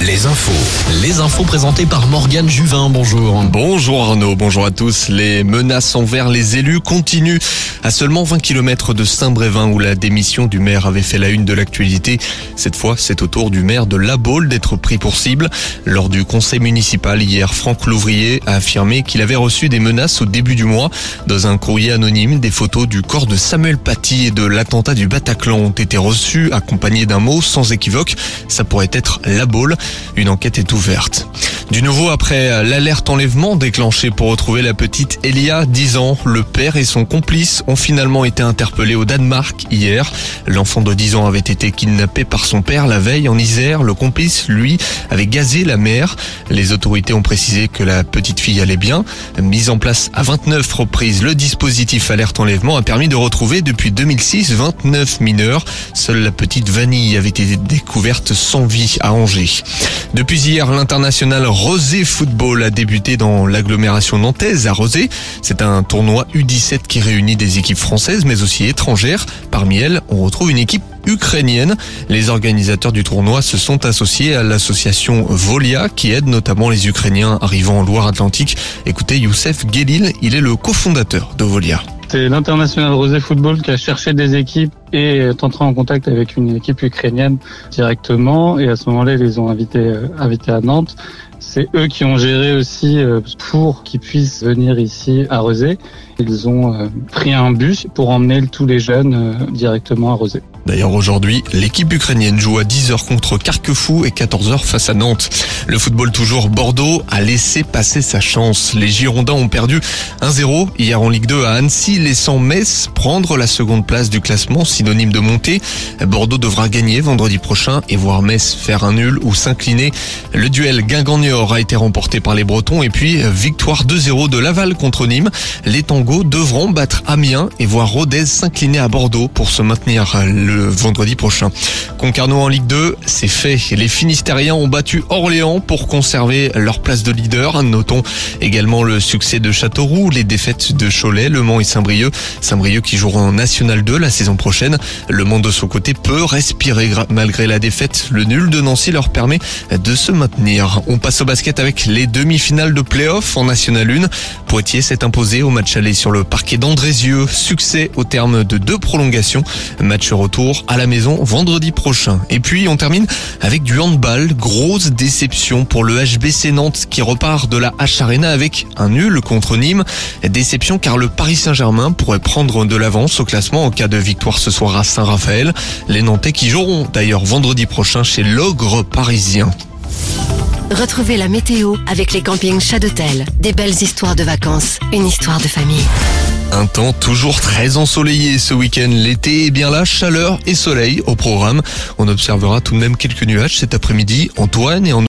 les infos. Les infos présentées par Morgane Juvin. Bonjour. Bonjour Arnaud, bonjour à tous. Les menaces envers les élus continuent à seulement 20 km de Saint-Brévin où la démission du maire avait fait la une de l'actualité. Cette fois, c'est au tour du maire de La Baule d'être pris pour cible. Lors du conseil municipal hier, Franck Louvrier a affirmé qu'il avait reçu des menaces au début du mois. Dans un courrier anonyme, des photos du corps de Samuel Paty et de l'attentat du Bataclan ont été reçues, accompagnées d'un mot sans équivoque. Ça pourrait être La Baule. Une enquête est ouverte. Du nouveau après l'alerte enlèvement déclenchée pour retrouver la petite Elia, 10 ans, le père et son complice ont finalement été interpellés au Danemark hier. L'enfant de 10 ans avait été kidnappé par son père la veille en Isère. Le complice, lui, avait gazé la mère. Les autorités ont précisé que la petite fille allait bien. Mise en place à 29 reprises, le dispositif alerte enlèvement a permis de retrouver depuis 2006 29 mineurs. Seule la petite Vanille avait été découverte sans vie à Angers. Depuis hier, l'international Rosé Football a débuté dans l'agglomération nantaise à Rosé. C'est un tournoi U17 qui réunit des équipes françaises mais aussi étrangères. Parmi elles, on retrouve une équipe ukrainienne. Les organisateurs du tournoi se sont associés à l'association Volia qui aide notamment les Ukrainiens arrivant en Loire-Atlantique. Écoutez Youssef Gelil, il est le cofondateur de Volia. C'est l'international Rosé Football qui a cherché des équipes et est entré en contact avec une équipe ukrainienne directement. Et à ce moment-là, ils les ont invités, euh, invités à Nantes. C'est eux qui ont géré aussi euh, pour qu'ils puissent venir ici à Rosé. Ils ont euh, pris un bus pour emmener tous les jeunes directement à Rosé. D'ailleurs aujourd'hui, l'équipe ukrainienne joue à 10h contre Carquefou et 14h face à Nantes. Le football toujours Bordeaux a laissé passer sa chance. Les Girondins ont perdu 1-0 hier en Ligue 2 à Annecy, laissant Metz prendre la seconde place du classement, synonyme de montée. Bordeaux devra gagner vendredi prochain et voir Metz faire un nul ou s'incliner. Le duel Guingamp-Niort a été remporté par les Bretons et puis victoire 2-0 de Laval contre Nîmes. Les Tangos devront battre Amiens et voir Rodez s'incliner à Bordeaux pour se maintenir le vendredi prochain. Concarneau en Ligue 2, c'est fait. Les Finistériens ont battu Orléans pour conserver leur place de leader. Notons également le succès de Châteauroux, les défaites de Cholet, Le Mans et Saint-Brieuc. Saint-Brieuc qui jouera en National 2 la saison prochaine. Le Mans de son côté peut respirer malgré la défaite. Le nul de Nancy leur permet de se maintenir. On passe au basket avec les demi-finales de play-off en National 1. Poitiers s'est imposé au match aller sur le parquet d'Andrézieux. Succès au terme de deux prolongations. Match retour à la maison vendredi prochain. Et puis on termine avec du handball. Grosse déception pour le HBC Nantes qui repart de la H Arena avec un nul contre Nîmes. Déception car le Paris Saint-Germain pourrait prendre de l'avance au classement en cas de victoire ce soir à Saint-Raphaël. Les Nantais qui joueront d'ailleurs vendredi prochain chez l'Ogre parisien. Retrouvez la météo avec les campings Chadotel. Des belles histoires de vacances, une histoire de famille. Un temps toujours très ensoleillé ce week-end. L'été est bien là, chaleur et soleil au programme. On observera tout de même quelques nuages cet après-midi. Antoine et en